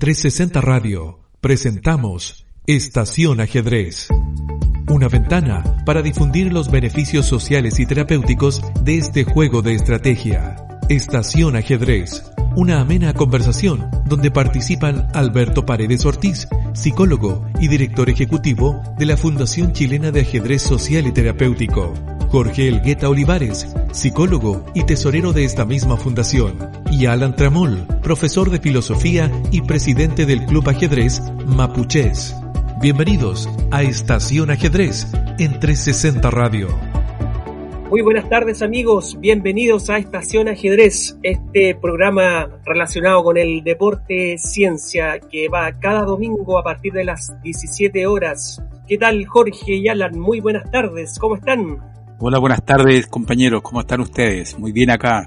En 360 Radio presentamos Estación Ajedrez. Una ventana para difundir los beneficios sociales y terapéuticos de este juego de estrategia. Estación Ajedrez. Una amena conversación donde participan Alberto Paredes Ortiz, psicólogo y director ejecutivo de la Fundación Chilena de Ajedrez Social y Terapéutico. Jorge Elgueta Olivares, psicólogo y tesorero de esta misma fundación, y Alan Tramol, profesor de filosofía y presidente del Club Ajedrez Mapuches. Bienvenidos a Estación Ajedrez en 360 Radio. Muy buenas tardes amigos, bienvenidos a Estación Ajedrez, este programa relacionado con el deporte ciencia que va cada domingo a partir de las 17 horas. ¿Qué tal Jorge y Alan? Muy buenas tardes, ¿cómo están? Hola, buenas tardes compañeros, ¿cómo están ustedes? Muy bien acá,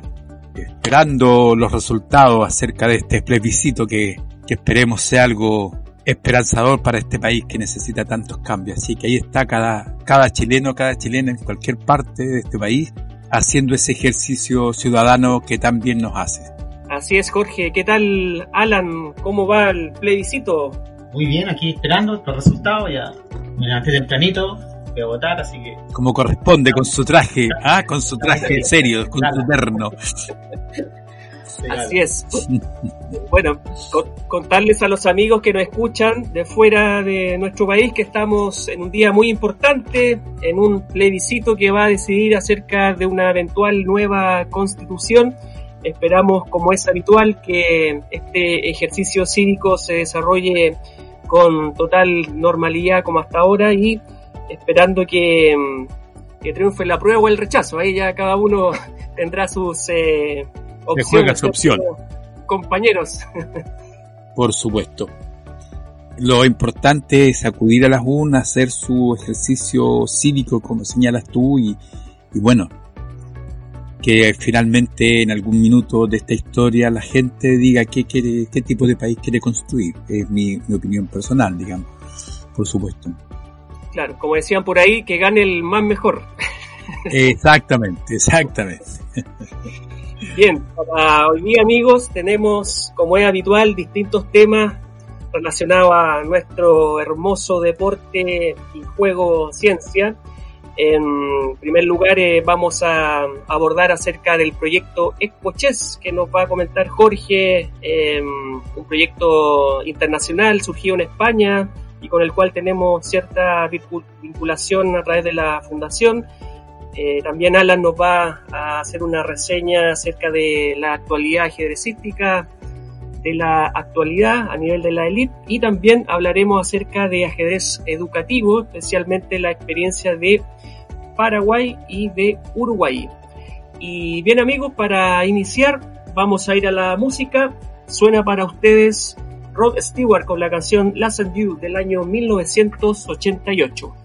esperando los resultados acerca de este plebiscito que, que esperemos sea algo esperanzador para este país que necesita tantos cambios. Así que ahí está cada, cada chileno, cada chilena en cualquier parte de este país haciendo ese ejercicio ciudadano que tan bien nos hace. Así es, Jorge. ¿Qué tal, Alan? ¿Cómo va el plebiscito? Muy bien, aquí esperando los resultados. Ya me levanté tempranito, a votar, así que... Como corresponde, con su traje, ah, con su traje serio, con su terno. Así es. Bueno, contarles a los amigos que nos escuchan de fuera de nuestro país que estamos en un día muy importante, en un plebiscito que va a decidir acerca de una eventual nueva constitución. Esperamos, como es habitual, que este ejercicio cívico se desarrolle con total normalidad como hasta ahora y esperando que, que triunfe la prueba o el rechazo. Ahí ya cada uno tendrá sus eh, opciones. su opción. Compañeros. Por supuesto. Lo importante es acudir a las urnas, hacer su ejercicio cívico, como señalas tú, y, y bueno, que finalmente en algún minuto de esta historia la gente diga qué, quiere, qué tipo de país quiere construir. Es mi, mi opinión personal, digamos, por supuesto. Claro, como decían por ahí, que gane el más mejor. Exactamente, exactamente. Bien, para hoy día amigos tenemos, como es habitual, distintos temas relacionados a nuestro hermoso deporte y juego ciencia. En primer lugar eh, vamos a abordar acerca del proyecto Expo Chess que nos va a comentar Jorge, eh, un proyecto internacional surgido en España, y con el cual tenemos cierta vinculación a través de la fundación. Eh, también Alan nos va a hacer una reseña acerca de la actualidad ajedrecística, de la actualidad a nivel de la élite y también hablaremos acerca de ajedrez educativo, especialmente la experiencia de Paraguay y de Uruguay. Y bien amigos, para iniciar vamos a ir a la música. Suena para ustedes Rod Stewart con la canción Last and You del año 1988.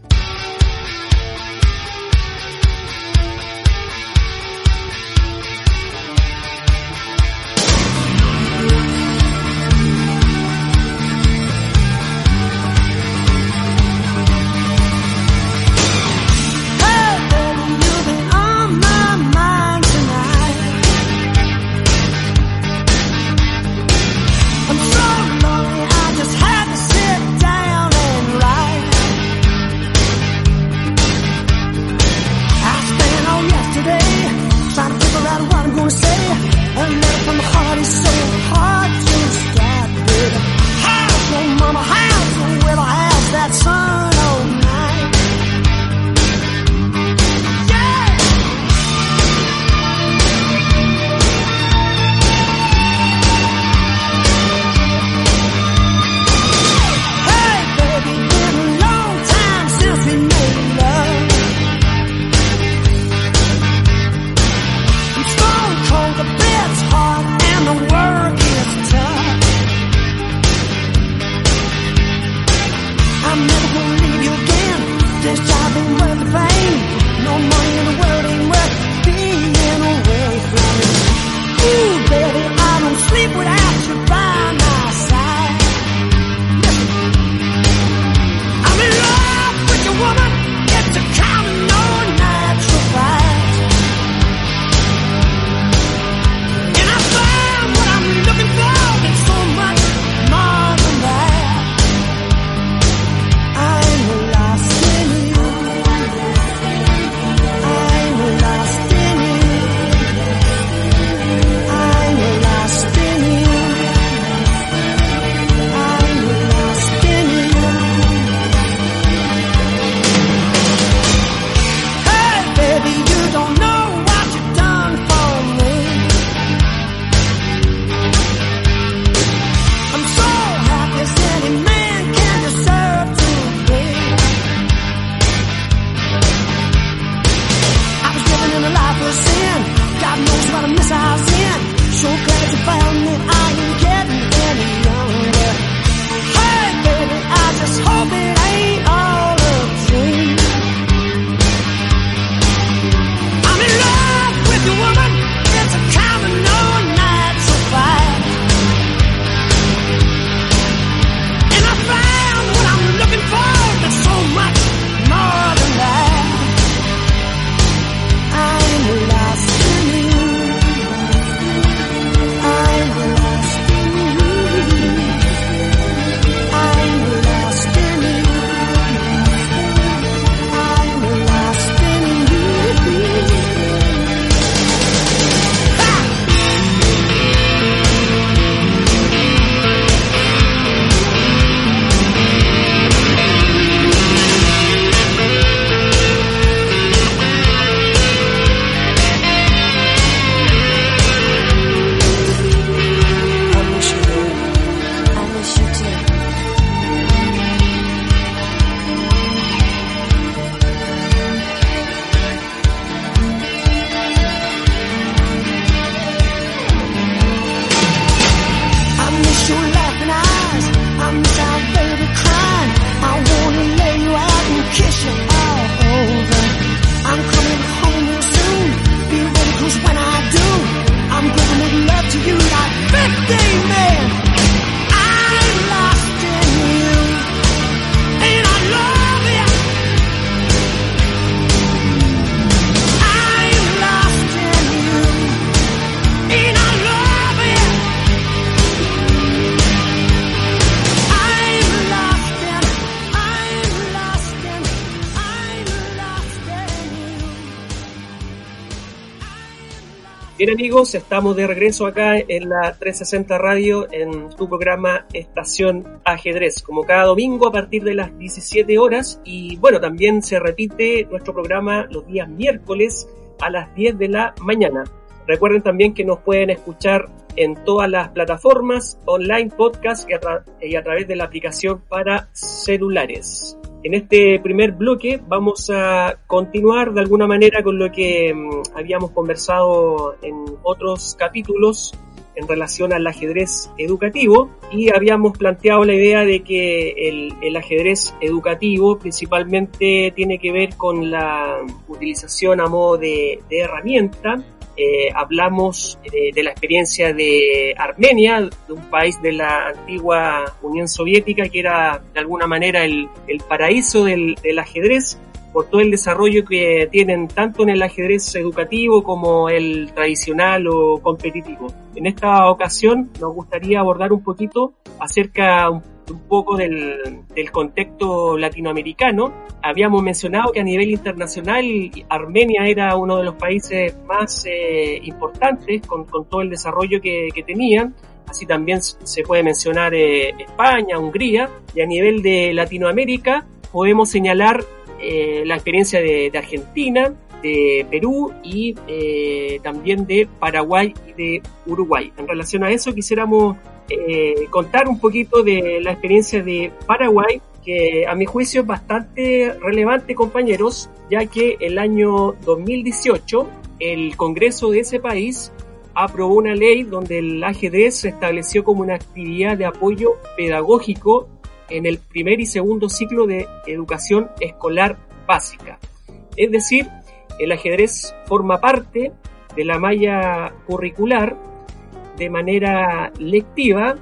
Amigos, estamos de regreso acá en la 360 Radio en tu programa Estación Ajedrez, como cada domingo a partir de las 17 horas y bueno, también se repite nuestro programa los días miércoles a las 10 de la mañana. Recuerden también que nos pueden escuchar en todas las plataformas, online, podcast y a, través de la aplicación para celulares. En este primer bloque vamos a continuar de alguna manera con lo que mm, habíamos conversado en otros capítulos en relación al ajedrez educativo y habíamos planteado la idea de que el, ajedrez educativo principalmente tiene que ver con la utilización a modo de herramienta eh, hablamos de, de, la experiencia de Armenia, de un país de la antigua Unión Soviética que era de alguna manera el, el paraíso del, del, ajedrez por todo el desarrollo que tienen tanto en el ajedrez educativo como el tradicional o competitivo. En esta ocasión nos gustaría abordar un poquito acerca un poco del, del, contexto latinoamericano. Habíamos mencionado que a nivel internacional Armenia era uno de los países más eh, importantes con, con, todo el desarrollo que, que tenían. Así también se puede mencionar eh, España, Hungría. Y a nivel de Latinoamérica podemos señalar eh, la experiencia de, de, Argentina, de Perú y eh, también de Paraguay y de Uruguay. En relación a eso quisiéramos eh, contar un poquito de la experiencia de Paraguay, que a mi juicio es bastante relevante, compañeros, ya que el año 2018 el Congreso de ese país aprobó una ley donde el ajedrez se estableció como una actividad de apoyo pedagógico en el primer y segundo ciclo de educación escolar básica. Es decir, el ajedrez forma parte de la malla curricular de manera lectiva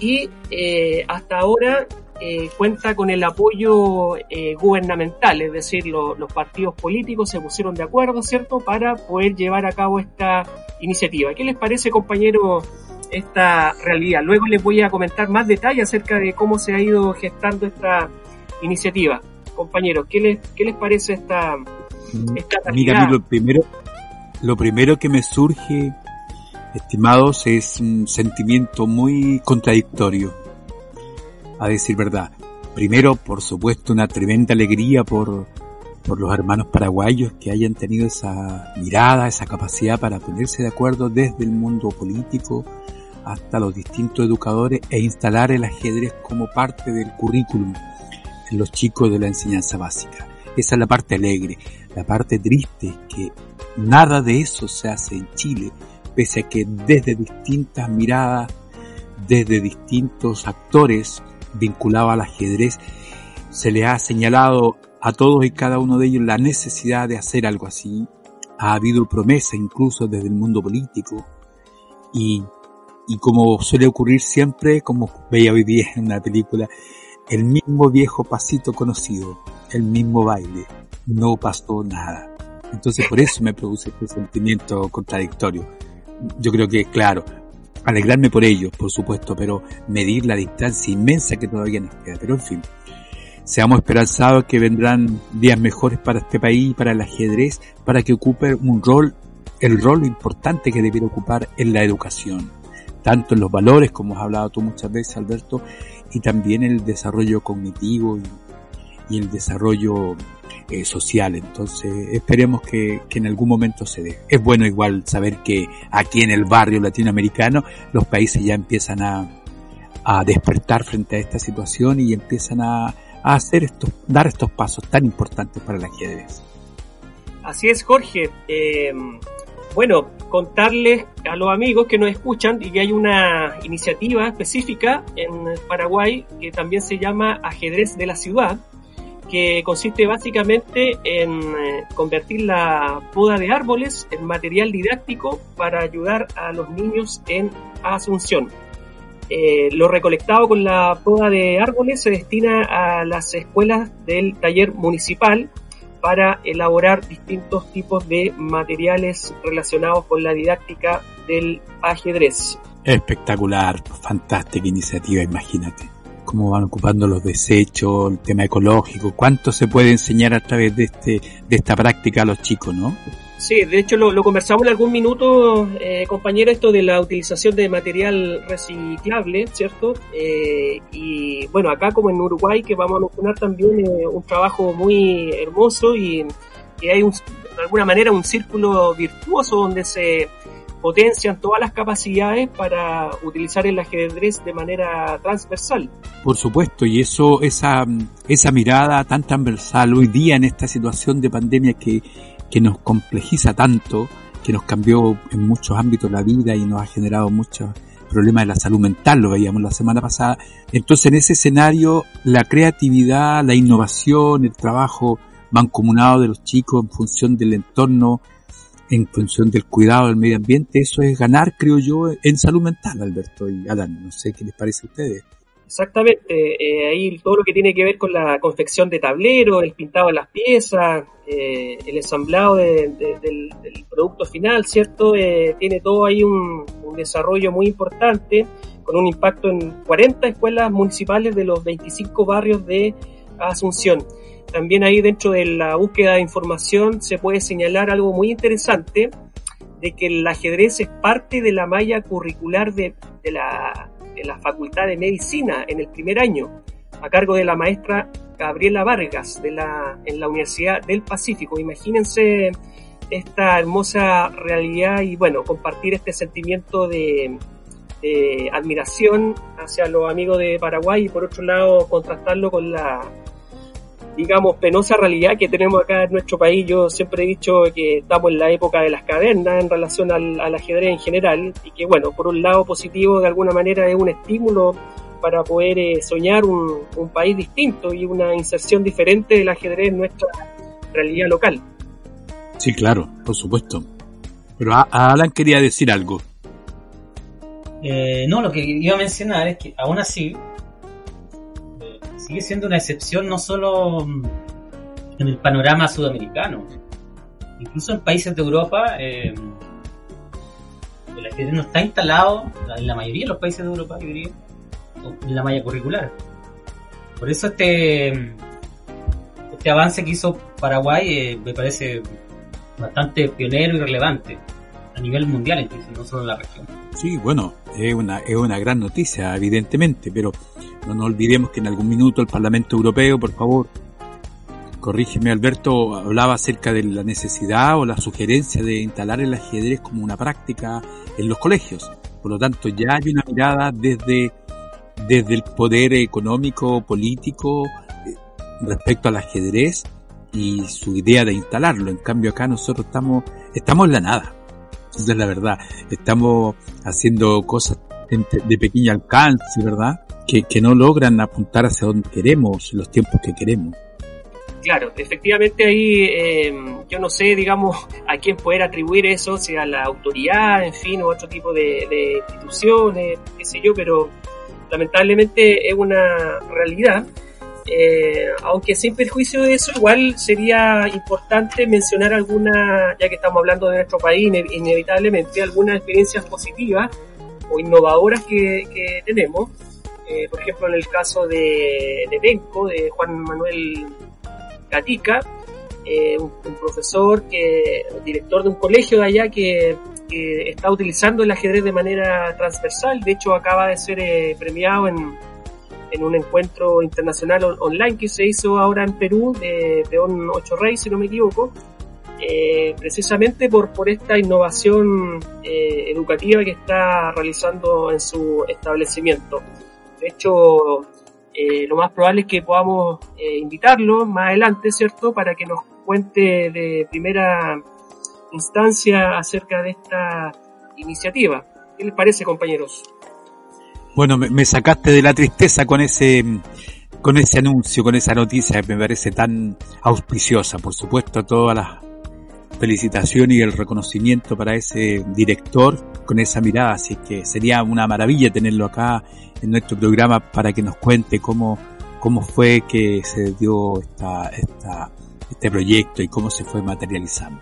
y eh, hasta ahora eh, cuenta con el apoyo eh, gubernamental, es decir, lo, los partidos políticos se pusieron de acuerdo, ¿cierto?, para poder llevar a cabo esta iniciativa. ¿Qué les parece, compañero, esta realidad? Luego les voy a comentar más detalles acerca de cómo se ha ido gestando esta iniciativa. Compañeros, ¿qué les, qué les parece esta, esta realidad? Mira, lo primero, lo primero que me surge estimados, es un sentimiento muy contradictorio, a decir verdad. Primero, por supuesto, una tremenda alegría por, por los hermanos paraguayos que hayan tenido esa mirada, esa capacidad para ponerse de acuerdo desde el mundo político hasta los distintos educadores e instalar el ajedrez como parte del currículum en los chicos de la enseñanza básica. Esa es la parte alegre. La parte triste es que nada de eso se hace en Chile pese a que desde distintas miradas, desde distintos actores vinculados al ajedrez, se le ha señalado a todos y cada uno de ellos la necesidad de hacer algo así. Ha habido promesa incluso desde el mundo político y, y como suele ocurrir siempre, como veía hoy día en una película, el mismo viejo pasito conocido, el mismo baile, no pasó nada. Entonces por eso me produce este sentimiento contradictorio yo creo que, claro, alegrarme por ellos, por supuesto, pero medir la distancia inmensa que todavía nos queda. Pero en fin, seamos esperanzados que vendrán días mejores para este país para el ajedrez, para que ocupe un rol, el rol importante que debiera ocupar en la educación, tanto en los valores, como has hablado tú muchas veces, Alberto, y también el desarrollo cognitivo y el desarrollo eh, social. Entonces esperemos que, que, en algún momento se dé. Es bueno igual saber que aquí en el barrio latinoamericano los países ya empiezan a, a despertar frente a esta situación y empiezan a, a hacer estos, dar estos pasos tan importantes para el ajedrez. Así es, Jorge. Eh, bueno, contarles a los amigos que nos escuchan y que hay una iniciativa específica en Paraguay que también se llama Ajedrez de la Ciudad, que consiste básicamente en eh, convertir la poda de árboles en material didáctico para ayudar a los niños en Asunción. Eh, lo recolectado con la poda de árboles se destina a las escuelas del taller municipal para elaborar distintos tipos de materiales relacionados con la didáctica del ajedrez. Espectacular, fantástica iniciativa, imagínate cómo van ocupando los desechos, el tema ecológico, cuánto se puede enseñar a través de este, de esta práctica a los chicos, ¿no? Sí, de hecho lo, conversamos en algún minuto, eh, compañero, esto de la utilización de material reciclable, ¿cierto? Eh, y bueno, acá como en Uruguay, que vamos a mencionar también eh, un trabajo muy hermoso y que hay un, de alguna manera un círculo virtuoso donde se potencian todas las capacidades para utilizar el ajedrez de manera transversal. Por supuesto, y eso, esa, esa mirada tan transversal hoy día en esta situación de pandemia que que nos complejiza tanto, que nos cambió en muchos ámbitos la vida y nos ha generado muchos problemas de la salud mental, lo veíamos la semana pasada. Entonces en ese escenario la creatividad, la innovación, el trabajo mancomunado de los chicos en función del entorno, en función del cuidado del medio ambiente, eso es ganar, creo yo, en salud mental, Alberto y Adán. No sé qué les parece a ustedes. Exactamente, eh, ahí todo lo que tiene que ver con la confección de tableros, el pintado de las piezas, eh, el ensamblado del, producto final, ¿cierto? Eh, tiene todo ahí un, desarrollo muy importante, con un impacto en 40 escuelas municipales de los 25 barrios de Asunción. También ahí dentro de la búsqueda de información se puede señalar algo muy interesante, de que el ajedrez es parte de la malla curricular de la en la Facultad de Medicina en el primer año, a cargo de la maestra Gabriela Vargas de la, en la Universidad del Pacífico. Imagínense esta hermosa realidad y bueno, compartir este sentimiento de, de admiración hacia los amigos de Paraguay y por otro lado contrastarlo con la digamos, penosa realidad que tenemos acá en nuestro país. Yo siempre he dicho que estamos en la época de las cavernas en relación al, ajedrez en general y que, bueno, por un lado positivo de alguna manera es un estímulo para poder eh, soñar un, país distinto y una inserción diferente del ajedrez en nuestra realidad local. Sí, claro, por supuesto. Pero Alan quería decir algo. Eh, no, lo que iba a mencionar es que aún así sigue siendo una excepción no solo mm, en el panorama sudamericano, incluso en países de Europa, eh, el ajedrez no está instalado, en la mayoría de los países de Europa, yo diría, en la malla curricular. Por eso este, este avance que hizo Paraguay eh, me parece bastante pionero y relevante a nivel mundial, no solo en la región. Sí, bueno, es una, es una gran noticia, evidentemente, pero no nos olvidemos que en algún minuto el Parlamento Europeo, por favor, corrígeme Alberto, hablaba acerca de la necesidad o la sugerencia de instalar el ajedrez como una práctica en los colegios. Por lo tanto, ya hay una mirada desde, desde el poder económico, político, eh, respecto al ajedrez y su idea de instalarlo. En cambio, acá nosotros estamos, estamos en la nada. Esa es la verdad. Estamos haciendo cosas de pequeño alcance, ¿verdad? que, no logran apuntar hacia donde queremos, los tiempos que queremos. Claro, efectivamente ahí eh, yo no sé, digamos, a quién poder atribuir eso, sea la autoridad, en fin, o otro tipo de, instituciones, qué sé yo, pero lamentablemente es una realidad. Eh, aunque sin perjuicio de eso, igual sería importante mencionar alguna, ya que estamos hablando de nuestro país, inevitablemente algunas experiencias positivas o innovadoras que, que tenemos eh, por ejemplo, en el caso de, de Benco, de Juan Manuel Gatica, eh, un, profesor, que, director de un colegio de allá que, está utilizando el ajedrez de manera transversal. De hecho, acaba de ser eh, premiado en, en un encuentro internacional online que se hizo ahora en Perú, de Peón 8 Rey, si no me equivoco. precisamente por, por esta innovación educativa que está realizando en su establecimiento. De hecho, eh, lo más probable es que podamos eh, invitarlo más adelante, ¿cierto? Para que nos cuente de primera instancia acerca de esta iniciativa. ¿Qué les parece, compañeros? Bueno, me, sacaste de la tristeza con ese con ese anuncio, con esa noticia que me parece tan auspiciosa. Por supuesto, todas las felicitaciones y el reconocimiento para ese director con esa mirada, así que sería una maravilla tenerlo acá en nuestro programa para que nos cuente cómo, cómo fue que se dio esta, esta, este proyecto y cómo se fue materializando.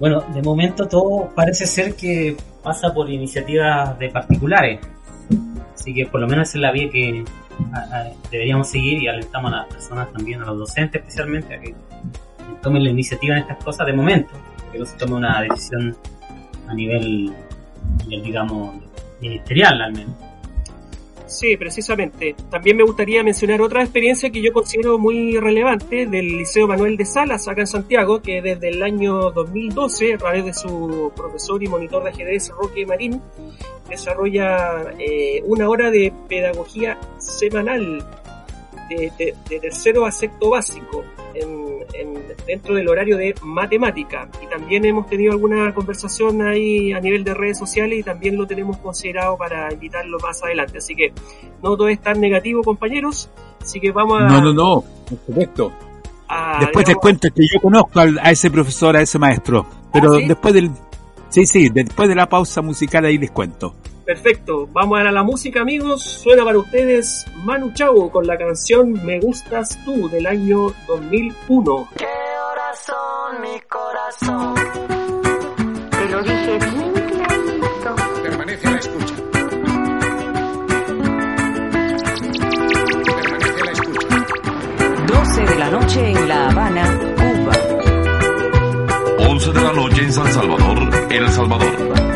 Bueno, de momento todo parece ser que pasa por iniciativas de particulares, así que por lo menos es la vía que deberíamos seguir y alentamos a las personas también, a los docentes especialmente, a que tomen la iniciativa en estas cosas de momento. que no se tome una decisión a nivel, digamos, ministerial al menos. Sí, precisamente. También me gustaría mencionar otra experiencia que yo considero muy relevante del Liceo Manuel de Salas, acá en Santiago, que desde el año 2012, a través de su profesor y monitor de ajedrez Roque Marín, desarrolla eh, una hora de pedagogía semanal de, tercero a sexto básico dentro del horario de matemática. Y también hemos tenido alguna conversación ahí a nivel de redes sociales y también lo tenemos considerado para invitarlo más adelante. Así que no todo es tan negativo, compañeros. Así que vamos a... No, no, no, por supuesto. después te cuento que yo conozco a ese profesor, a ese maestro. Pero ¿Ah, después del... Sí, sí, después de la pausa musical ahí les cuento. Perfecto, vamos a la música amigos. Suena para ustedes Manu Chao con la canción Me Gustas Tú del año 2001. ¿Qué horas son mi corazón? Te lo dije bien clarito. Permanece a la escucha. Permanece a la escucha. 12 de la noche en La Habana, Cuba. 11 de la noche en San Salvador, El Salvador.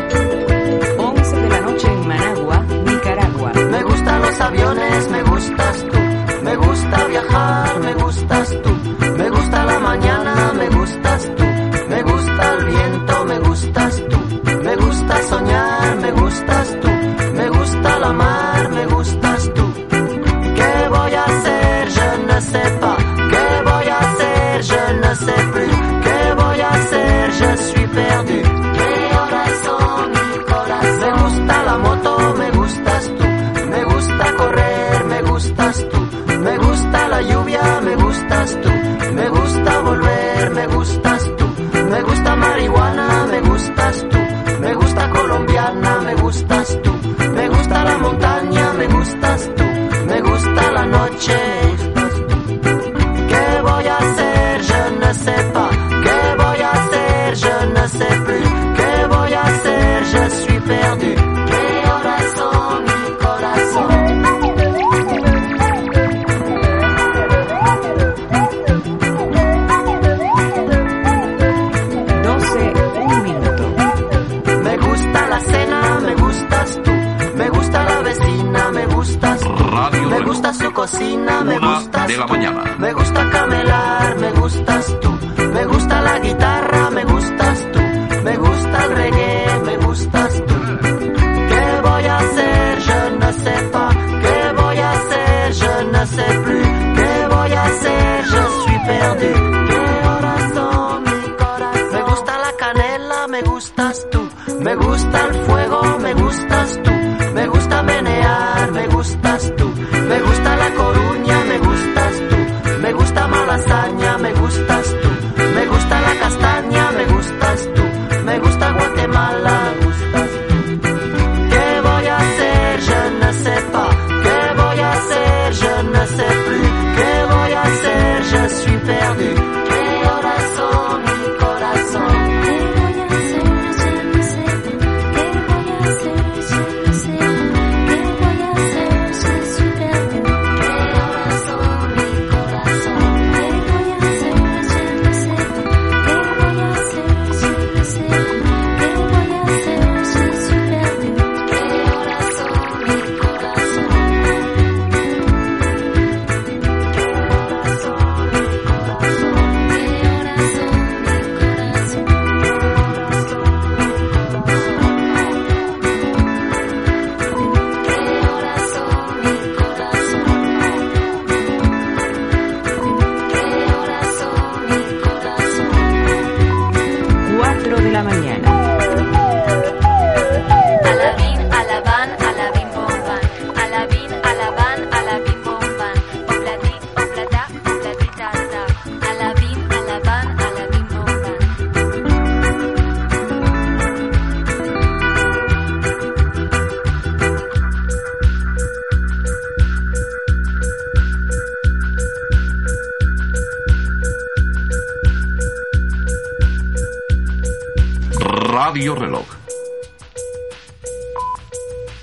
Reloj.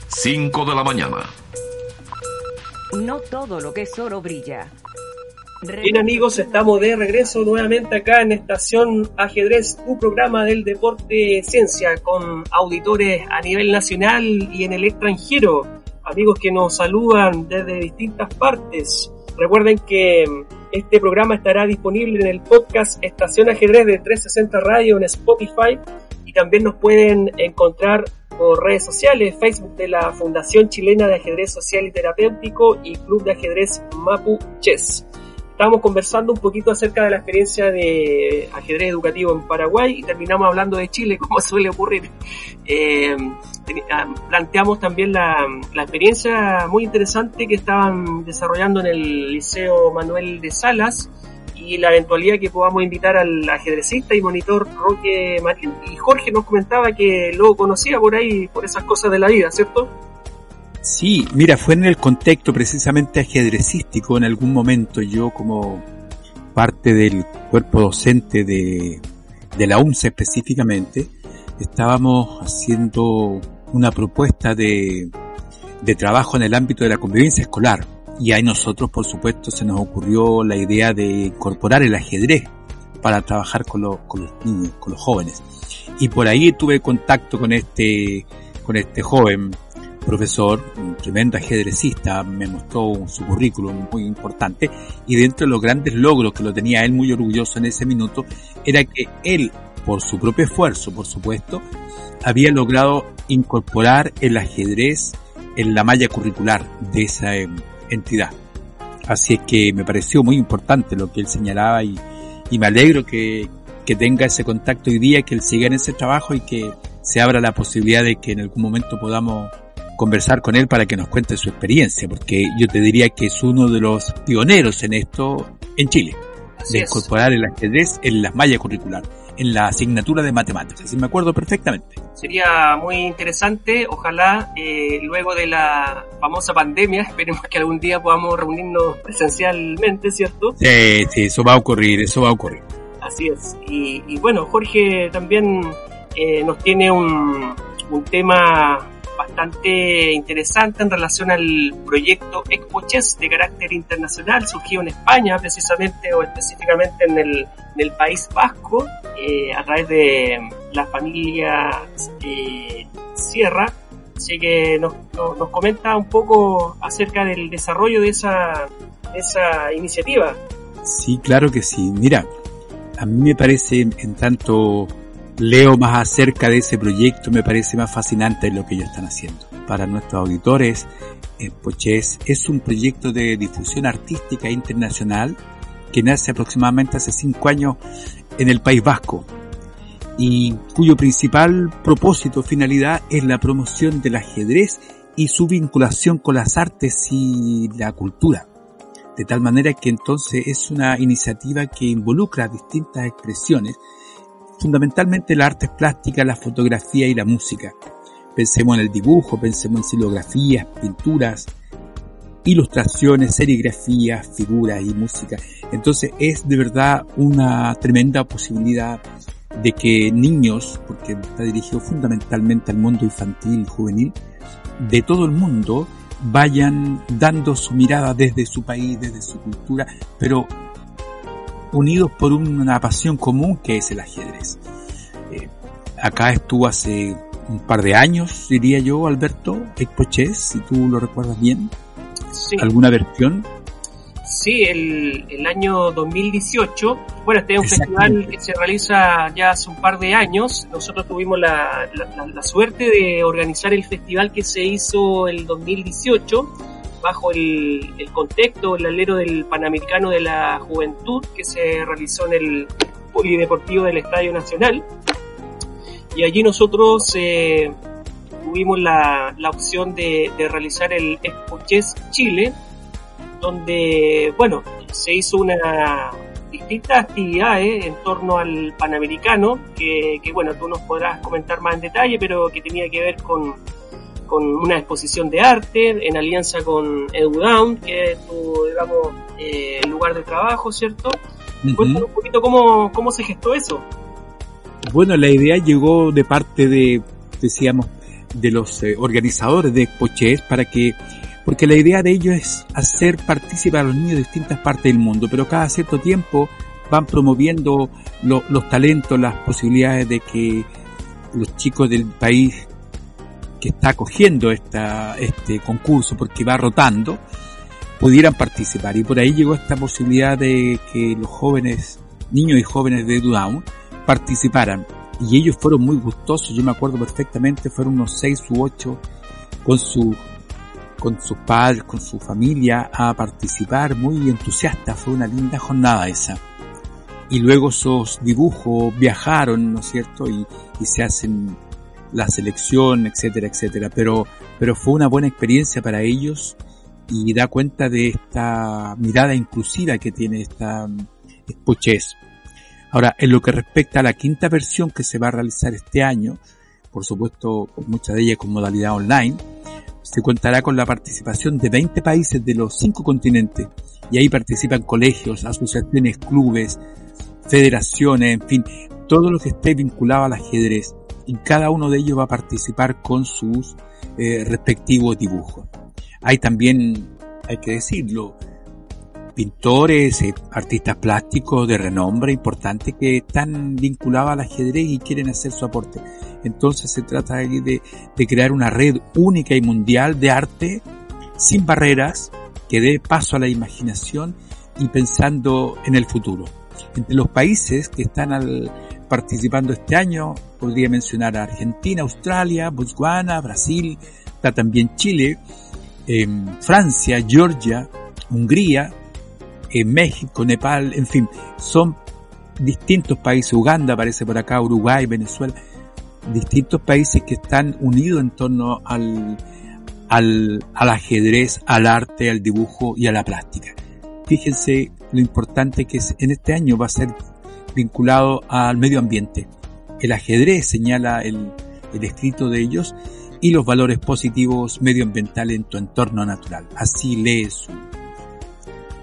5 de la mañana. No todo lo que es oro brilla. Bien amigos, estamos de regreso nuevamente acá en Estación Ajedrez, tu programa del deporte ciencia con auditores a nivel nacional y en el extranjero, amigos que nos saludan desde distintas partes. Recuerden que este programa estará disponible en el podcast Estación Ajedrez de 360 Radio en Spotify y también nos pueden encontrar por redes sociales, Facebook de la Fundación Chilena de Ajedrez Social y Terapéutico y Club de Ajedrez Mapu Chess. Estábamos conversando un poquito acerca de la experiencia de ajedrez educativo en Paraguay y terminamos hablando de Chile, como suele ocurrir. Eh, ah, planteamos también la, la, experiencia muy interesante que estaban desarrollando en el Liceo Manuel de Salas y la eventualidad que podamos invitar al ajedrecista y monitor Roque Marín. Y Jorge nos comentaba que lo conocía por ahí, por esas cosas de la vida, ¿cierto? Sí, mira, fue en el contexto precisamente ajedrecístico en algún momento yo como parte del cuerpo docente de, de la UNCE específicamente, estábamos haciendo una propuesta de, de trabajo en el ámbito de la convivencia escolar. Y ahí nosotros, por supuesto, se nos ocurrió la idea de incorporar el ajedrez para trabajar con, los con los niños, con los jóvenes. Y por ahí tuve contacto con este, con este joven profesor, un tremendo ajedrecista, me mostró su currículum muy importante y dentro de los grandes logros que lo tenía él muy orgulloso en ese minuto era que él, por su propio esfuerzo, por supuesto, había logrado incorporar el ajedrez en la malla curricular de esa em, entidad. Así es que me pareció muy importante lo que él señalaba y, y me alegro que, que tenga ese contacto hoy día, que él siga en ese trabajo y que se abra la posibilidad de que en algún momento podamos conversar con él para que nos cuente su experiencia, porque yo te diría que es uno de los pioneros en esto en Chile, de incorporar el ajedrez en las mallas curricular, en la asignatura de matemáticas, así me acuerdo perfectamente. Sería muy interesante, ojalá eh, luego de la famosa pandemia, esperemos que algún día podamos reunirnos presencialmente, ¿cierto? Sí, sí, eso va a ocurrir, eso va a ocurrir. Así es, y, y bueno, Jorge también eh, nos tiene un, un tema bastante interesante en relación al proyecto Expo Chess de carácter internacional, surgido en España precisamente o específicamente en el, en el País Vasco, eh, a través de la familia eh, Sierra. Así que nos, nos, nos, comenta un poco acerca del desarrollo de esa, de esa iniciativa. Sí, claro que sí. Mira, a mí me parece en tanto leo más acerca de ese proyecto, me parece más fascinante lo que ellos están haciendo. Para nuestros auditores, eh, Pochés es un proyecto de difusión artística internacional que nace aproximadamente hace cinco años en el País Vasco y cuyo principal propósito, finalidad, es la promoción del ajedrez y su vinculación con las artes y la cultura. De tal manera que entonces es una iniciativa que involucra distintas expresiones fundamentalmente las artes plásticas, la fotografía y la música. Pensemos en el dibujo, pensemos en silografías, pinturas, ilustraciones, serigrafías, figuras y música. Entonces es de verdad una tremenda posibilidad de que niños, porque está dirigido fundamentalmente al mundo infantil juvenil, de todo el mundo vayan dando su mirada desde su país, desde su cultura, pero unidos por una pasión común que es el ajedrez. Eh, acá estuvo hace un par de años, diría yo, Alberto, Expo Chess, si tú lo recuerdas bien. Sí. ¿Alguna versión? Sí, el, el año 2018. Bueno, este es un festival que se realiza ya hace un par de años. Nosotros tuvimos la, la, la suerte de organizar el festival que se hizo el 2018 bajo el, el, contexto, el alero del Panamericano de la Juventud que se realizó en el Polideportivo del Estadio Nacional. Y allí nosotros eh, tuvimos la, la opción de, de, realizar el Expo Chile, donde, bueno, se hizo una distintas actividades en torno al Panamericano, que, que bueno, tú nos podrás comentar más en detalle, pero que tenía que ver con con una exposición de arte en alianza con EduDown, que es tu, digamos, eh, lugar de trabajo, ¿cierto? Uh -huh. Cuéntanos un poquito cómo, cómo se gestó eso. Bueno, la idea llegó de parte de, decíamos, de los eh, organizadores de Expochés para que porque la idea de ellos es hacer participar a los niños de distintas partes del mundo, pero cada cierto tiempo van promoviendo lo- los talentos, las posibilidades de que los chicos del país que está acogiendo esta, este concurso, porque va rotando, pudieran participar. Y por ahí llegó esta posibilidad de que los jóvenes, niños y jóvenes de Down, participaran. Y ellos fueron muy gustosos, yo me acuerdo perfectamente, fueron unos seis u ocho con su con sus padres, con su familia a participar, muy entusiastas, fue una linda jornada esa. Y luego esos dibujos viajaron, ¿no es cierto? Y, y se hacen la selección, etcétera, etcétera. Pero, pero fue una buena experiencia para ellos y da cuenta de esta mirada inclusiva que tiene esta Expo Chess. Ahora, en lo que respecta a la quinta versión que se va a realizar este año, por supuesto, muchas de ellas con modalidad online, se contará con la participación de 20 países de los cinco continentes. Y ahí participan colegios, asociaciones, clubes, federaciones, en fin, todo lo que esté vinculado al ajedrez. Y cada uno de ellos va a participar con sus eh, respectivos dibujos. Hay también, hay que decirlo, pintores, eh, artistas plásticos de renombre importante que están vinculados al ajedrez y quieren hacer su aporte. Entonces se trata de, de crear una red única y mundial de arte sin barreras que dé paso a la imaginación y pensando en el futuro. Entre los países que están participando este año podría mencionar a Argentina, Australia, Botswana, Brasil, está también Chile, em, Francia, Georgia, Hungría, eh, México, Nepal, en fin, son distintos países, Uganda aparece por acá, Uruguay, Venezuela, distintos países que están unidos en torno al, al, al ajedrez, al arte, al dibujo y a la plástica. Fíjense lo importante que es, en este año va a ser vinculado al medio ambiente. El ajedrez señala el, escrito de ellos y los valores positivos medioambientales en tu entorno natural. Así lee su,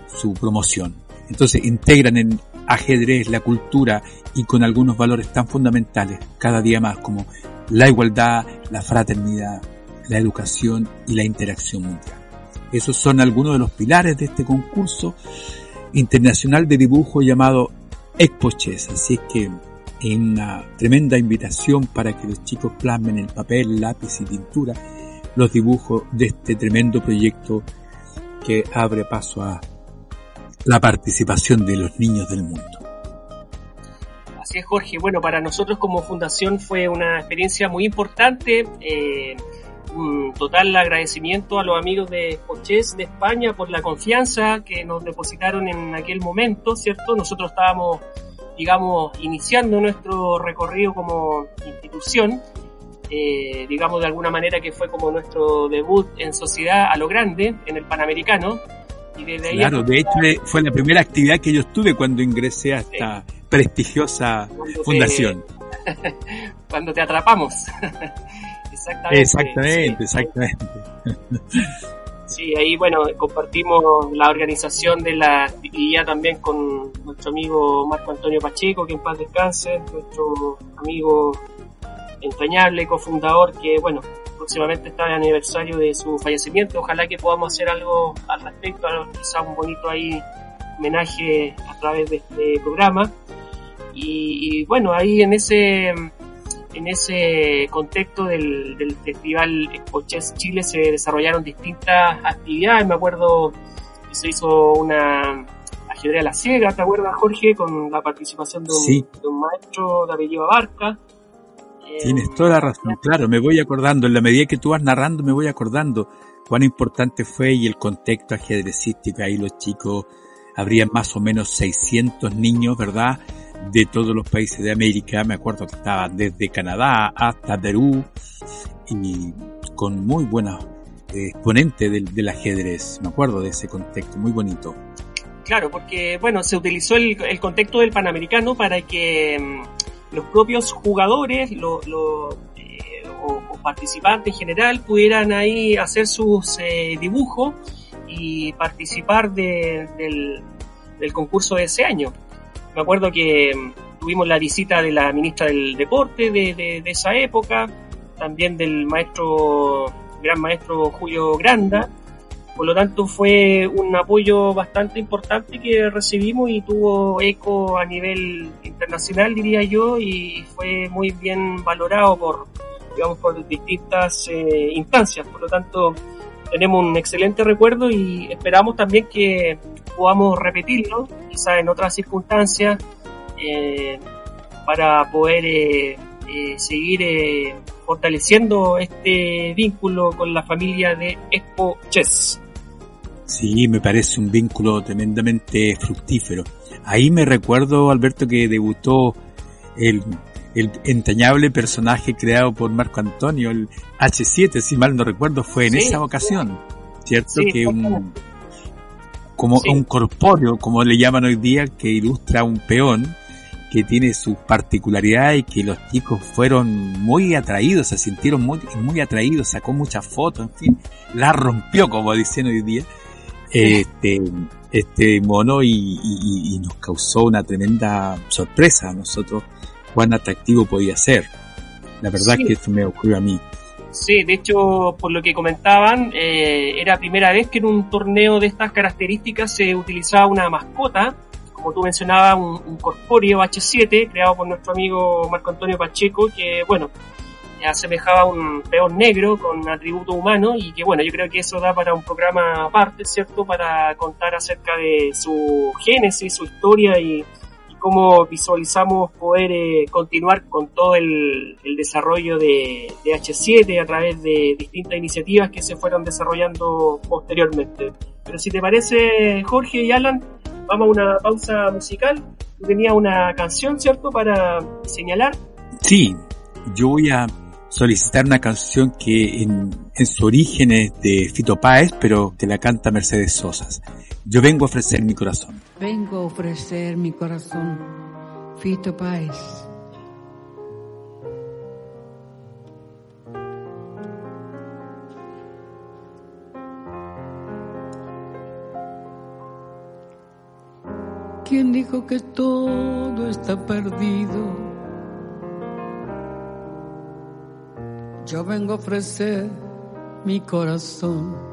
su promoción. Entonces integran en ajedrez la cultura y con algunos valores tan fundamentales cada día más como la igualdad, la fraternidad, la educación y la interacción mundial. Esos son algunos de los pilares de este concurso internacional de dibujo llamado Expo Chess. Así es que es una tremenda invitación para que los chicos plasmen en papel, lápiz y pintura los dibujos de este tremendo proyecto que abre paso a la participación de los niños del mundo. Así es, Jorge. Bueno, para nosotros como fundación fue una experiencia muy importante. Eh, total agradecimiento a los amigos de Coches de España por la confianza que nos depositaron en aquel momento, ¿cierto? Nosotros estábamos, digamos, iniciando nuestro recorrido como institución. Eh, digamos de alguna manera que fue como nuestro debut en sociedad a lo grande, en el Panamericano. Y desde ahí Claro, de hecho fue la primera actividad que yo tuve cuando ingresé a esta prestigiosa Cuando te- fundación. cuando te atrapamos. Exactamente. Exactamente, exactamente. Sí, ahí bueno, compartimos la organización de la actividad también con nuestro amigo Marco Antonio Pacheco, que en paz descanse, nuestro amigo entrañable, cofundador, que bueno, próximamente está el aniversario de su fallecimiento. Ojalá que podamos hacer algo al respecto, quizá un bonito ahí homenaje a través de este programa. Y bueno, ahí en ese en ese contexto del, del Festival Expo Chess Chile se desarrollaron distintas actividades. Me acuerdo que se hizo una ajedrez a la ciega, ¿te acuerdas, Jorge? Con la participación de un, Sí. de un maestro de apellido Abarca. Eh, Tienes toda la razón, claro, me voy acordando, en la medida que tú vas narrando me voy acordando cuán importante fue y el contexto ajedrecístico, ahí los chicos, habría más o menos 600 niños, ¿verdad? De todos los países de América, me acuerdo que estaban desde Canadá hasta Perú y con muy buenos eh, exponentes del, del ajedrez, me acuerdo de ese contexto, muy bonito. Claro, porque bueno, se utilizó el, el contexto del Panamericano para que mm, los propios jugadores lo, lo, eh, o, participantes en general pudieran ahí hacer sus eh, dibujos y participar de- del, del concurso de ese año. Me acuerdo que mm, tuvimos la visita de la ministra del Deporte de, de- de esa época, también del maestro, gran maestro Julio Granda, Por lo tanto, fue un apoyo bastante importante que recibimos y tuvo eco a nivel internacional, diría yo, y fue muy bien valorado por, digamos, por distintas eh, instancias. Por lo tanto, tenemos un excelente recuerdo y esperamos también que podamos repetirlo, quizás en otras circunstancias, eh, para poder eh, eh, seguir fortaleciendo este vínculo con la familia de Expo Chess. Sí, me parece un vínculo tremendamente fructífero. Ahí me recuerdo, Alberto, que debutó el, el entrañable personaje creado por Marco Antonio, el H7, si mal no recuerdo, fue en Sí. esa ocasión, ¿cierto? Sí, que un. Como Sí. un corpóreo, como le llaman hoy día, que ilustra a un peón que tiene sus particularidades y que los chicos fueron muy atraídos, se sintieron muy, muy atraídos, sacó muchas fotos, en fin, la rompió, como dicen hoy día, este, este mono y, y- y nos causó una tremenda sorpresa a nosotros cuán atractivo podía ser. La verdad Sí. es que esto me ocurrió a mí. Sí, de hecho, por lo que comentaban, eh, era primera vez que en un torneo de estas características se utilizaba una mascota, como tú mencionabas, un, un corpóreo H7, creado por nuestro amigo Marco Antonio Pacheco, que, bueno, asemejaba a un peón negro con atributos humanos y que, bueno, yo creo que eso da para un programa aparte, ¿cierto?, para contar acerca de su génesis, su historia y cómo visualizamos poder eh, continuar con todo el, el desarrollo de, de H7 a través de distintas iniciativas que se fueron desarrollando posteriormente. Pero si te parece, Jorge y Alan, vamos a una pausa musical. Tú tenías una canción, ¿cierto?, para señalar. Sí, yo voy a solicitar una canción que en, en su origen es de Fito Páez, pero te la canta Mercedes Sosas. Yo vengo a ofrecer mi corazón. Vengo a ofrecer mi corazón, Fito Páez. ¿Quién dijo que todo está perdido? Yo vengo a ofrecer mi corazón.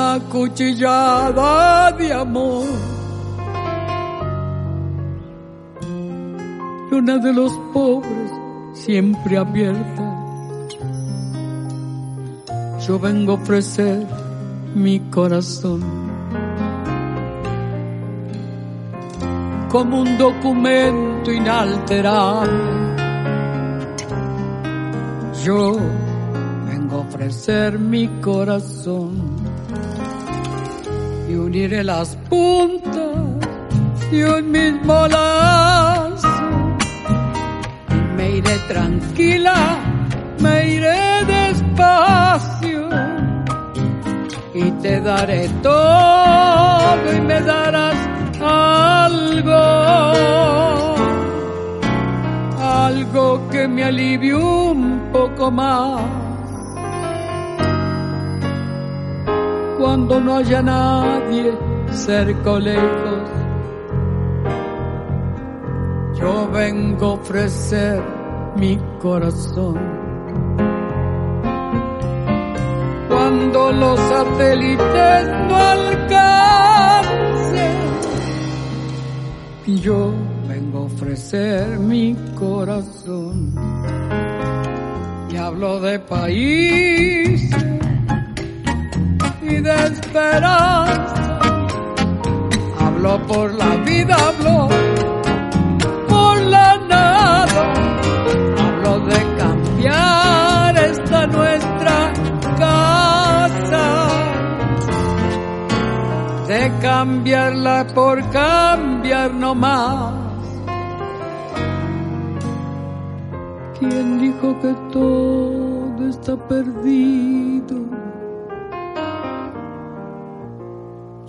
Una cuchillada de amor. Luna de los pobres siempre abierta. Yo vengo a ofrecer mi corazón. como un documento inalterable. Yo vengo a ofrecer mi corazón y uniré las puntas de un mismo lazo. Y me iré tranquila, me iré despacio y te daré todo y me darás algo, algo que me alivie un poco más. Cuando no haya nadie cerca o lejos, yo vengo a ofrecer mi corazón. Cuando los satélites no alcancen, yo vengo a ofrecer mi corazón. Y hablo de país esperanza. Hablo por la vida, hablo por la nada. Hablo de cambiar esta nuestra casa. De cambiarla por cambiar no más. ¿Quién dijo que todo está perdido?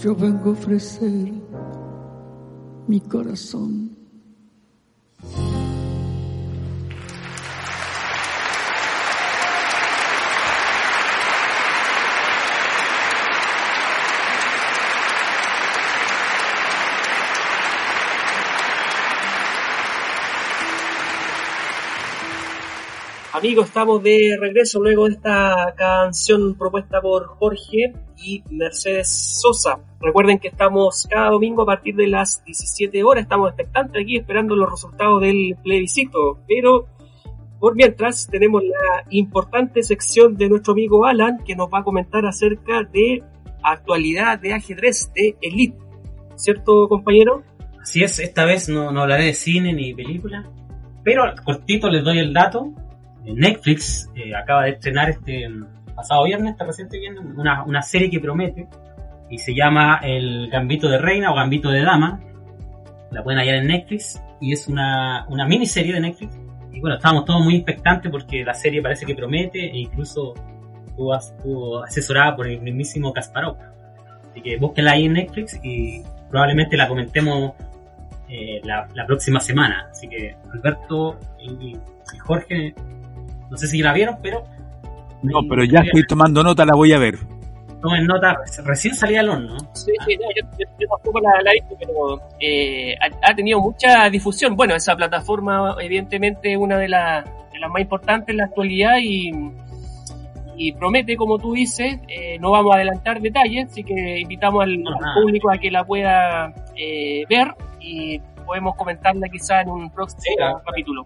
Yo vengo a ofrecer mi corazón. Amigos, estamos de regreso luego de esta canción propuesta por Jorge y Mercedes Sosa. Recuerden que estamos cada domingo a partir de las 17 horas, estamos expectantes aquí esperando los resultados del plebiscito, pero por mientras tenemos la importante sección de nuestro amigo Alan que nos va a comentar acerca de actualidad de ajedrez de Elite. ¿Cierto, compañero? Así es, esta vez no, no hablaré de cine ni película, pero cortito les doy el dato. Netflix eh, acaba de estrenar este mm, pasado viernes, está reciente viendo, una, una serie que promete y se llama El Gambito de Reina o Gambito de Dama. La pueden hallar en Netflix y es una, una miniserie de Netflix. Y bueno, estábamos todos muy expectantes porque la serie parece que promete e incluso estuvo, asesorada por el mismísimo Kasparov. Así que búsquenla ahí en Netflix y probablemente la comentemos eh, la, próxima semana. Así que Alberto y Jorge, no sé si la vieron, pero No, pero ya estoy tomando nota, la voy a ver. tomen nota, recién salía al horno. Sí, sí, no, yo, yo- yo tampoco la, la he visto, pero eh, ha, ha tenido mucha difusión. Bueno, esa plataforma, evidentemente, es una de, las de las más importantes en la actualidad y, y promete, como tú dices, eh, no vamos a adelantar detalles, así que invitamos al, público a que la pueda eh, ver y podemos comentarla quizá en un próximo Sí, claro. capítulo.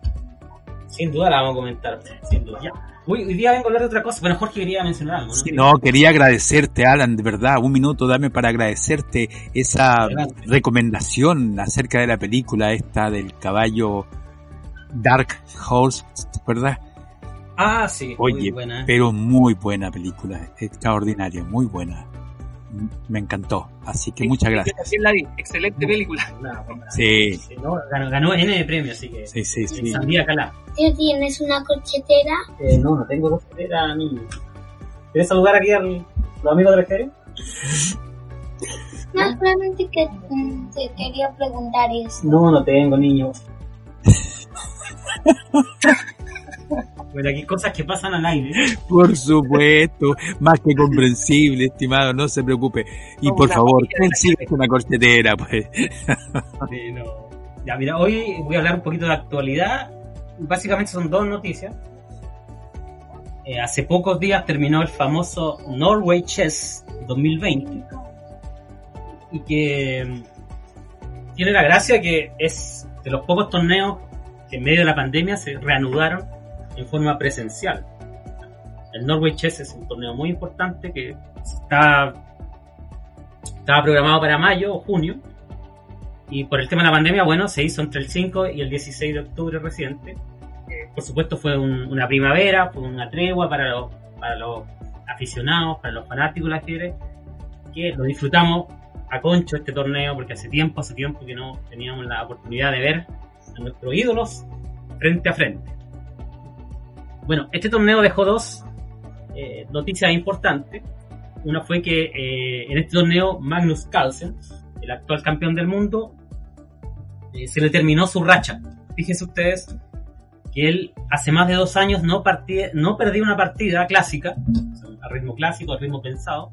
Sin duda la vamos a comentar, sin duda. Hoy día vengo a hablar de otra cosa. Bueno, Jorge quería mencionar algo, ¿no? Sí, no, quería agradecerte, Alan, de verdad, un minuto dame para agradecerte esa Adelante. recomendación acerca de la película esta del caballo Dark Horse, ¿te acuerdas? Ah, sí, muy Oye, buena. pero muy buena película, extraordinaria, muy buena. Me encantó, así que muchas gracias. la vi, excelente película. Sí, ganó, ganó N de premio, así que. sí, sí, sí. Sandía Calá. ¿tienes una corchetera? Eh, no, no tengo costelera ni. ¿Quieres saludar aquí a los amigos del exterior? No, solamente que te quería preguntar eso. No, no tengo, niño. bueno, aquí cosas que pasan al aire. Por supuesto, más que comprensible, estimado, no se preocupe. Y por favor, consigue una corchetera, pues. Sí, no. Ya, mira, hoy voy a hablar un poquito de actualidad. Básicamente son dos noticias. Eh, hace pocos días terminó el famoso Norway Chess 2020. Y que mm, tiene la gracia que es de los pocos torneos que en medio de la pandemia se reanudaron en forma presencial. El Norway Chess es un torneo muy importante que está, estaba programado para mayo o junio y por el tema de la pandemia, bueno, se hizo entre el 5 y el 16 de octubre reciente. Eh, por supuesto fue un- una primavera, fue una tregua para los, para los aficionados, para los fanáticos del ajedrez, que lo disfrutamos a concho este torneo, porque hace tiempo, hace tiempo que no teníamos la oportunidad de ver a nuestros ídolos frente a frente. Bueno, este torneo dejó dos eh, noticias importantes. Una fue que eh, en este torneo Magnus Carlsen, el actual campeón del mundo, eh, se le terminó su racha. Fíjense ustedes que él hace más de dos años no, partía, no una partida clásica, o a ritmo clásico, a ritmo pensado.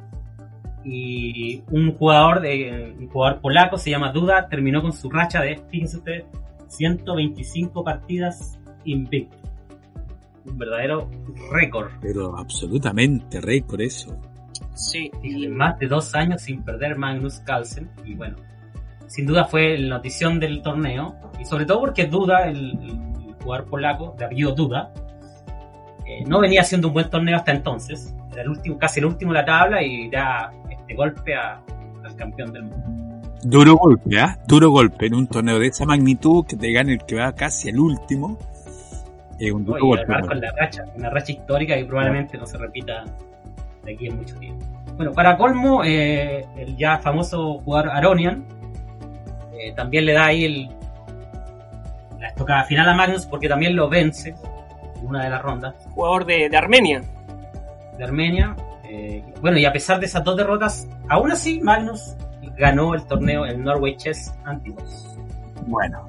Y un jugador, de, un jugador polaco, se llama Duda, terminó con su racha de, fíjense ustedes, 125 partidas invicto. Un verdadero récord. Pero absolutamente récord eso. Sí, Y más de dos años sin perder Magnus Carlsen. Y bueno, sin duda fue la notición del torneo. Y sobre todo porque Duda, el, el- el jugador polaco, de apellido Duda, eh, no venía haciendo un buen torneo hasta entonces. Era el último, casi el último de la tabla y da este golpe a- al campeón del mundo. Duro golpe, ¿ah? Duro golpe en un torneo de esa magnitud que te gane el que va casi al último. Es un duro y golpe. además con la racha, una racha histórica y probablemente no se repita de aquí en mucho tiempo. Bueno, para colmo, eh, el ya famoso jugador Aronian eh, también le da ahí el, la estocada final a Magnus porque también lo vence en una de las rondas. Jugador de, de Armenia. De Armenia. Eh, bueno, y a pesar de esas dos derrotas, aún así Magnus ganó el torneo, el Norway Chess Antiguos. Bueno.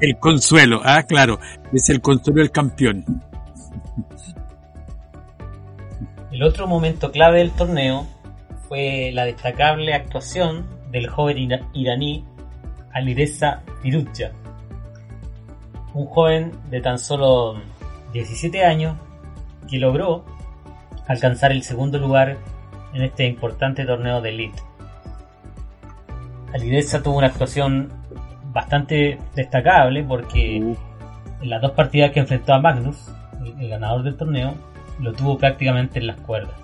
El consuelo, ah, claro, es el consuelo del campeón. El otro momento clave del torneo fue la destacable actuación del joven ira- iraní Alireza Firuja, un joven de tan solo 17 años que logró alcanzar el segundo lugar en este importante torneo de elite. Alireza tuvo una actuación bastante destacable porque en las dos partidas que enfrentó a Magnus, el, ganador del torneo, lo tuvo prácticamente en las cuerdas.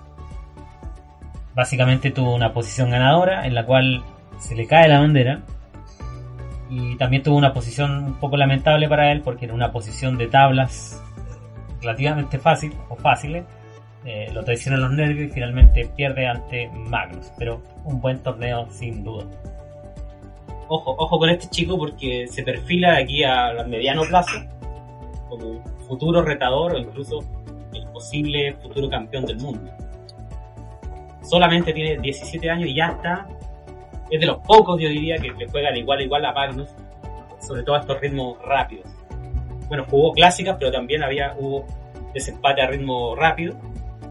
Básicamente tuvo una posición ganadora en la cual se le cae la bandera y también tuvo una posición un poco lamentable para él porque en una posición de tablas relativamente fácil o fáciles eh, lo traicionan los nervios y finalmente pierde ante Magnus, pero un buen torneo sin duda. Ojo, ojo con este chico porque se perfila aquí a mediano plazo como futuro retador o incluso el posible futuro campeón del mundo. Solamente tiene 17 años y ya está. Es de los pocos, yo diría, que le juega de igual a igual a Magnus, sobre todo a estos ritmos rápidos. Bueno, jugó clásicas, pero también había hubo desempate a ritmo rápido.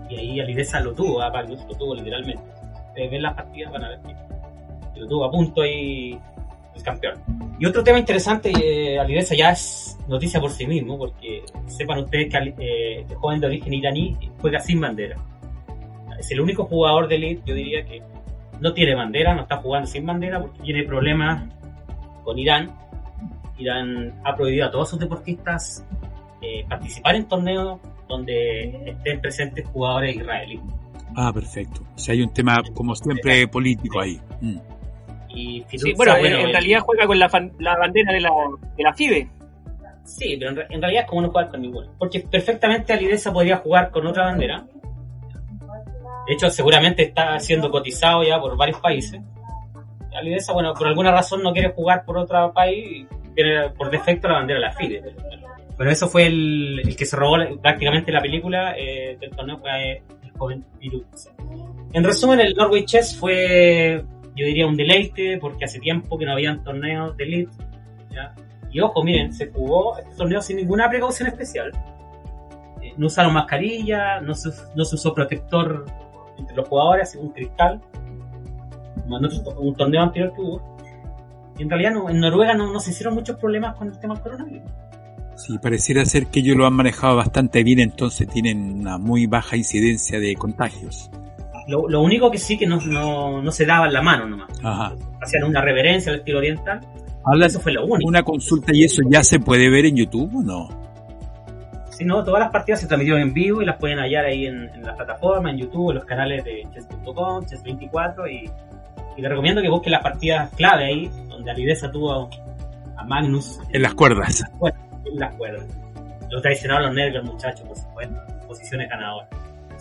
Y ahí Alideza lo tuvo a Magnus, lo tuvo literalmente. Ustedes ven las partidas, van a ver que lo tuvo a punto ahí el campeón. Y otro tema interesante, eh, Alideza ya es noticia por sí mismo, porque sepan ustedes que eh, este joven de origen iraní juega sin bandera. Es el único jugador de elite, yo diría que no tiene bandera, no está jugando sin bandera porque tiene problemas con Irán. Irán ha prohibido a todos sus deportistas eh, participar en torneos donde estén presentes jugadores israelíes. Ah, perfecto. O sea, hay un tema, como siempre, político ahí. Mm. Y Sí, Firuza, bueno, en, en el- realidad juega con la, fan- la bandera de la, de la FIDE. Sí, pero en, re- en realidad es como no jugar con ninguna. Porque perfectamente Alideza podría jugar con otra bandera. De hecho, seguramente está siendo cotizado ya por varios países. Alideza, bueno, por alguna razón no quiere jugar por otro país y tiene por defecto la bandera de la FIDE. Pero eso fue el, el que se robó prácticamente la película eh, del torneo, fue el joven Firuza. En resumen, el Norway Chess fue, yo diría, un deleite porque hace tiempo que no habían torneos de elite. ¿ya? Y ojo, miren, se jugó este torneo sin ninguna precaución especial. Eh, no usaron mascarilla, no se, no se usó protector entre los jugadores, un cristal, como en un torneo anterior que hubo. Y en realidad no- en Noruega no, no se hicieron muchos problemas con el tema del coronavirus. Sí, pareciera ser que ellos lo han manejado bastante bien, entonces tienen una muy baja incidencia de contagios. Lo, lo único que sí que no, no, no se daban la mano nomás. Ajá. Hacían una reverencia al estilo oriental. Habla Eso fue lo único. una consulta y eso ya se puede ver en YouTube o no? Si no, todas las partidas se transmitieron en vivo y las pueden hallar ahí en, en la plataforma, en YouTube, en los canales de chess.com, chess24 y, y les recomiendo que busquen las partidas clave ahí, donde Alideza tuvo a Magnus En las cuerdas. bueno, en las cuerdas. Lo traicionaron los nervios, muchachos, por supuesto. Posiciones ganadoras.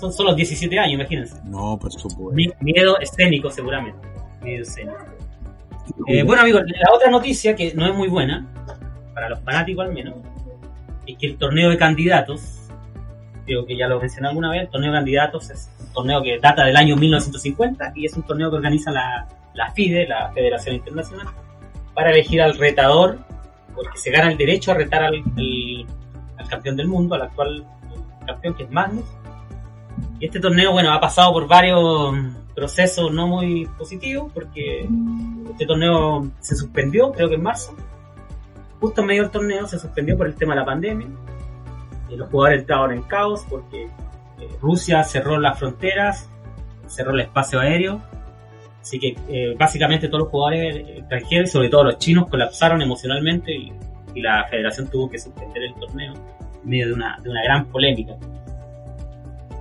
Son solo 17 años, imagínense. No, por supuesto. Mi- Miedo escénico, seguramente. Miedo escénico. Eh, bueno, amigos, la otra noticia que no es muy buena, para los fanáticos al menos, es que el torneo de candidatos, creo que ya lo mencioné alguna vez, el torneo de candidatos es un torneo que data del año 1950 y es un torneo que organiza la, la FIDE, la Federación Internacional, para elegir al retador, porque se gana el derecho a retar al, al- al campeón del mundo, al actual campeón que es Magnus. Y este torneo, bueno, ha pasado por varios procesos no muy positivos, porque este torneo se suspendió, creo que en marzo. Justo en medio del torneo se suspendió por el tema de la pandemia. Y los jugadores entraron en caos porque eh, Rusia cerró las fronteras, cerró el espacio aéreo. Así que eh, básicamente todos los jugadores extranjeros, sobre todo los chinos, colapsaron emocionalmente y, y la federación tuvo que suspender el torneo en medio de una, de una gran polémica.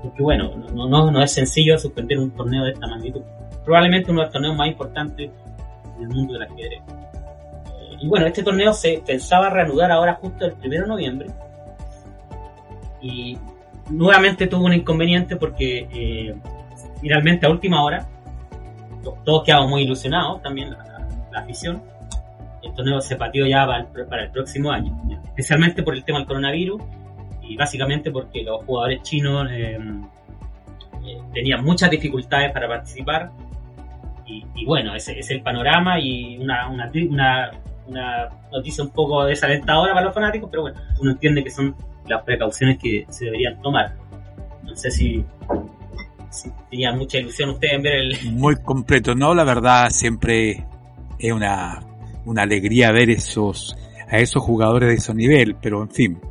Porque bueno, no, no, no es sencillo suspender un torneo de esta magnitud. Probablemente uno de los torneos más importantes del mundo del ajedrez. Eh, y bueno, este torneo se pensaba reanudar ahora justo el 1 de noviembre. Y nuevamente tuvo un inconveniente porque eh, finalmente a última hora to- todos quedamos muy ilusionados, también la, la afición. El torneo se pateó ya para el, para el próximo año, especialmente por el tema del coronavirus y básicamente porque los jugadores chinos eh, eh, tenían muchas dificultades para participar y, bueno, ese es el panorama y una, una, una, una noticia un poco desalentadora para los fanáticos, pero bueno, uno entiende que son las precauciones que se deberían tomar. No sé si, si tenía mucha ilusión ustedes en ver el... Muy completo, ¿no? La verdad siempre es una, una alegría ver esos, a esos jugadores de ese nivel, pero en fin,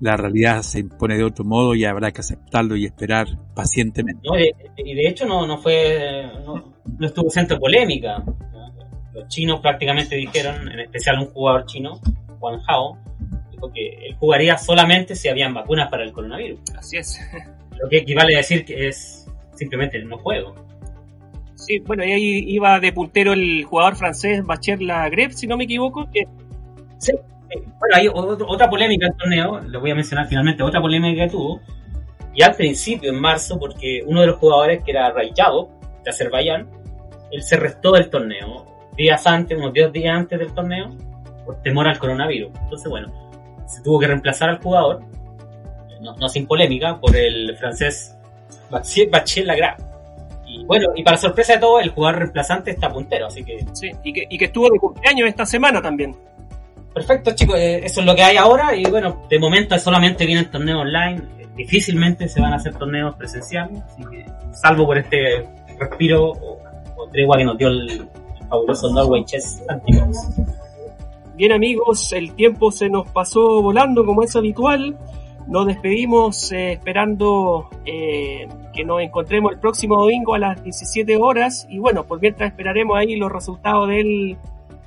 la realidad se impone de otro modo y habrá que aceptarlo y esperar pacientemente. No, y, de, hecho no, no fue no, no estuvo centro polémica. Los chinos prácticamente dijeron, en especial un jugador chino, Juan Hao, dijo que él jugaría solamente si habían vacunas para el coronavirus. Así es. Lo que equivale a decir que es simplemente no juego. Sí, bueno, y ahí iba de puntero el jugador francés Bacher Lagreb, si no me equivoco, que sí. Bueno, hay otro- otra polémica en el torneo, le voy a mencionar finalmente otra polémica que tuvo. Y al principio, en marzo, porque uno de los jugadores, que era Rayado, de Azerbaiyán, él se restó del torneo días antes, unos 10 días antes del torneo, por temor al coronavirus. Entonces, bueno, se tuvo que reemplazar al jugador, no, no sin polémica, por el francés Lagrave. Y bueno, y para sorpresa de todo, el jugador reemplazante está puntero, así que sí, y que, y que estuvo de cumpleaños esta semana también. Perfecto, chicos, eh, eso es lo que hay ahora y bueno, de momento solamente vienen torneos online, difícilmente se van a hacer torneos presenciales, salvo por este respiro o, o tregua que nos dio el, fabuloso Norway Chess Antibox. Bien amigos, el tiempo se nos pasó volando como es habitual. Nos despedimos eh, esperando eh, que nos encontremos el próximo domingo a las 17 horas. Y bueno, por mientras esperaremos ahí los resultados del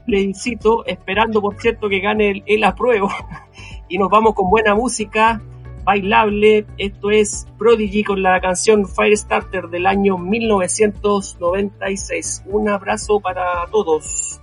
plebiscito, esperando por cierto que gane el, el apruebo. y nos vamos con buena música, bailable. Esto es Prodigy con la canción Firestarter del año 1996. Un abrazo para todos.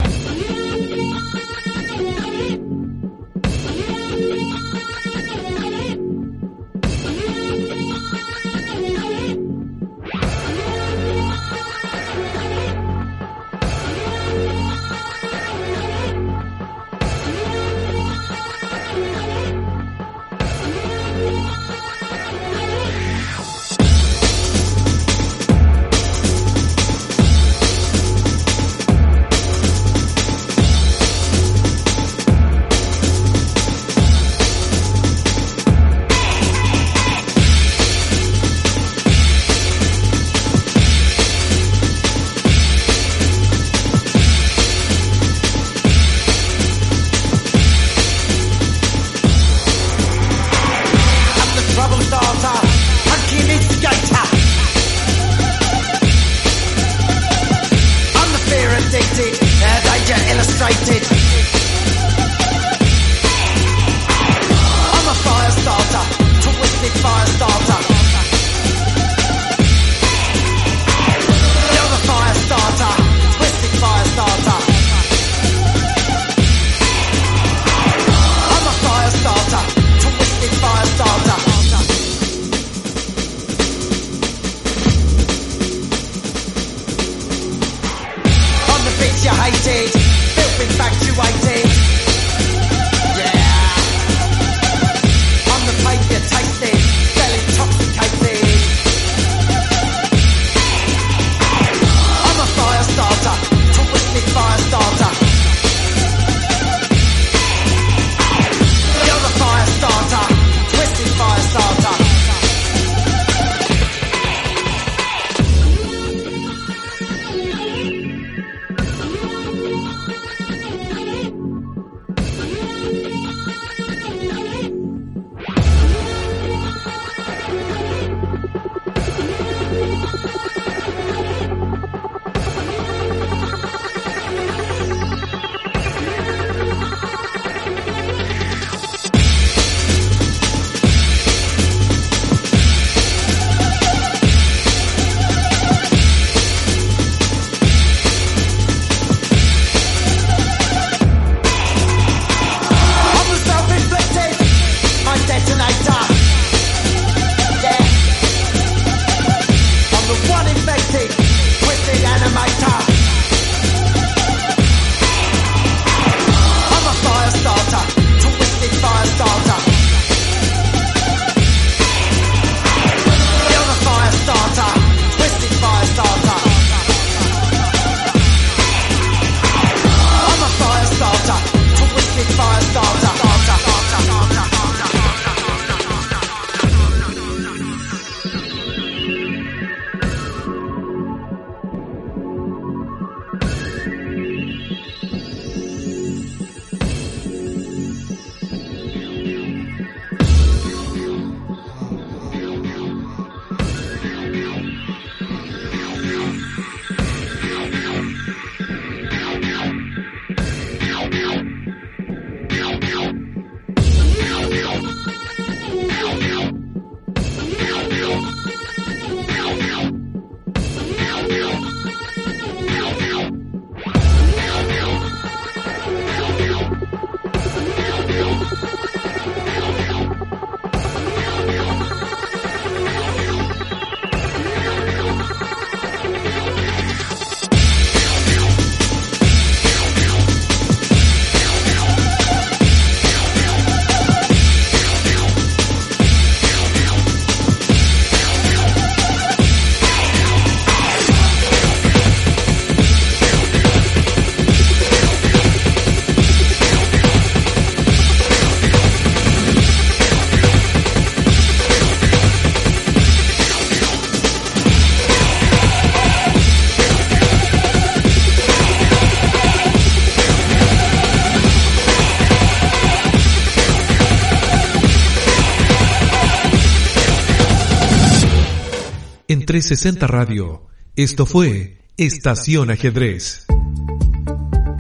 360 Radio. Esto fue Estación Ajedrez.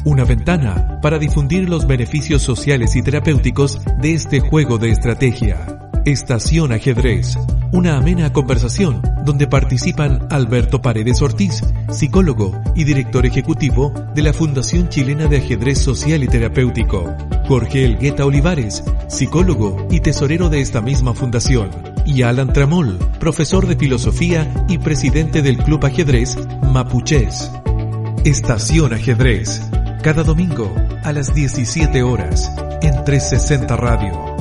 Una ventana para difundir los beneficios sociales y terapéuticos de este juego de estrategia. Estación Ajedrez. Una amena conversación donde participan Alberto Paredes Ortiz, psicólogo y director ejecutivo de la Fundación Chilena de Ajedrez Social y Terapéutico. Jorge Elgueta Olivares, psicólogo y tesorero de esta misma fundación. Y Alan Tramol, profesor de filosofía y presidente del Club Ajedrez Mapuches. Estación Ajedrez. Cada domingo a las 17 horas en 360 Radio.